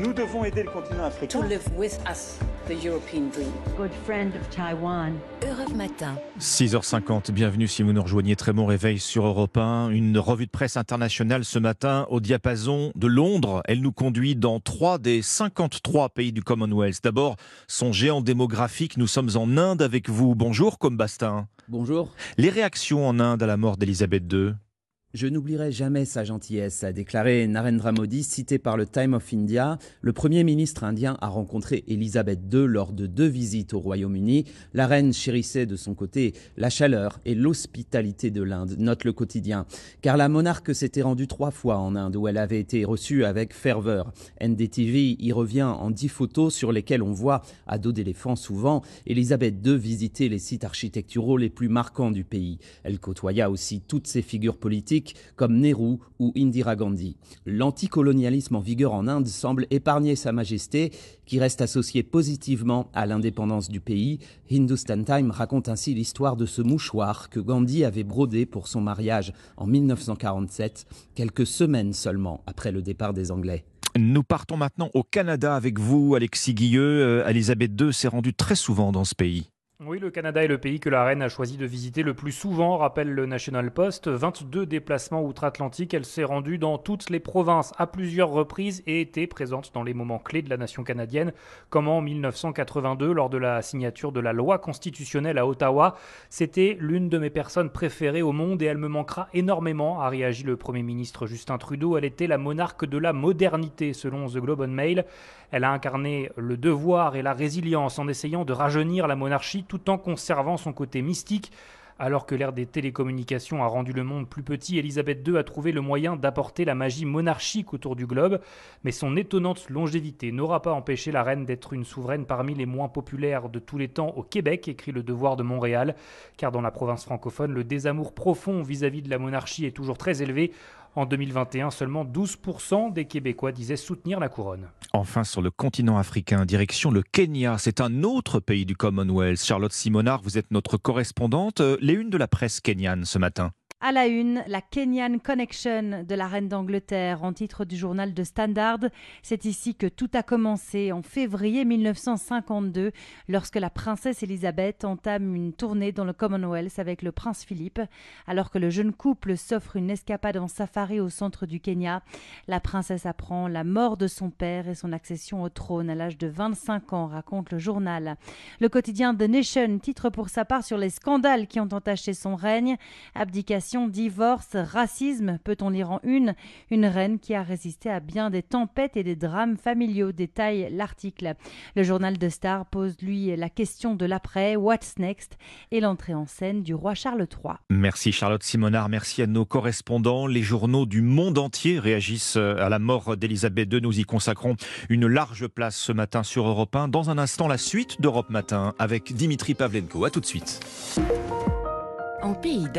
Nous devons aider le continent africain. to live with us the European dream. good friend of Taiwan. Europe Matin. 6h50, bienvenue si vous nous rejoignez. Très bon réveil sur Europe 1. Une revue de presse internationale ce matin au diapason de Londres. Elle nous conduit dans trois des 53 pays du Commonwealth. D'abord, son géant démographique. Nous sommes en Inde avec vous. Bonjour, Combastin. Bonjour. Les réactions en Inde à la mort d'Elisabeth II Je n'oublierai jamais sa gentillesse, a déclaré Narendra Modi, cité par le Time of India. Le Premier ministre indien a rencontré Elisabeth II lors de deux visites au Royaume-Uni. La reine chérissait de son côté la chaleur et l'hospitalité de l'Inde, note le quotidien. Car la monarque s'était rendue trois fois en Inde, où elle avait été reçue avec ferveur. NDTV y revient en dix photos sur lesquelles on voit, à dos d'éléphant souvent, Elisabeth II visiter les sites architecturaux les plus marquants du pays. Elle côtoya aussi toutes ces figures politiques comme Nehru ou Indira Gandhi. L'anticolonialisme en vigueur en Inde semble épargner Sa Majesté, qui reste associée positivement à l'indépendance du pays. Hindustan Time raconte ainsi l'histoire de ce mouchoir que Gandhi avait brodé pour son mariage en 1947, quelques semaines seulement après le départ des Anglais. Nous partons maintenant au Canada avec vous, Alexis Guilleux. Euh, Elisabeth II s'est rendue très souvent dans ce pays. Oui, le Canada est le pays que la reine a choisi de visiter le plus souvent, rappelle le National Post. 22 déplacements outre-Atlantique, elle s'est rendue dans toutes les provinces à plusieurs reprises et était présente dans les moments clés de la nation canadienne, comme en 1982 lors de la signature de la loi constitutionnelle à Ottawa. C'était l'une de mes personnes préférées au monde et elle me manquera énormément, a réagi le Premier ministre Justin Trudeau. Elle était la monarque de la modernité, selon The Globe and Mail. Elle a incarné le devoir et la résilience en essayant de rajeunir la monarchie tout en conservant son côté mystique. Alors que l'ère des télécommunications a rendu le monde plus petit, Elisabeth II a trouvé le moyen d'apporter la magie monarchique autour du globe, mais son étonnante longévité n'aura pas empêché la reine d'être une souveraine parmi les moins populaires de tous les temps au Québec, écrit le Devoir de Montréal, car dans la province francophone, le désamour profond vis-à-vis de la monarchie est toujours très élevé. En 2021, seulement 12% des Québécois disaient soutenir la couronne. Enfin, sur le continent africain, direction le Kenya. C'est un autre pays du Commonwealth. Charlotte Simonard, vous êtes notre correspondante. Euh, Les unes de la presse kenyane ce matin. À la une, la Kenyan Connection de la reine d'Angleterre en titre du journal de Standard. C'est ici que tout a commencé en février 1952 lorsque la princesse Elisabeth entame une tournée dans le Commonwealth avec le prince Philippe. Alors que le jeune couple s'offre une escapade en safari au centre du Kenya, la princesse apprend la mort de son père et son accession au trône à l'âge de 25 ans, raconte le journal. Le quotidien The Nation titre pour sa part sur les scandales qui ont entaché son règne. Abdication, divorce, racisme, peut-on lire en une Une reine qui a résisté à bien des tempêtes et des drames familiaux, détaille l'article. Le journal de Star pose lui la question de l'après, What's next et l'entrée en scène du roi Charles III. Merci Charlotte Simonard, merci à nos correspondants. Les journaux du monde entier réagissent à la mort d'Elisabeth II. Nous y consacrons une large place ce matin sur Europe 1. Dans un instant, la suite d'Europe Matin avec Dimitri Pavlenko. A tout de suite. En pays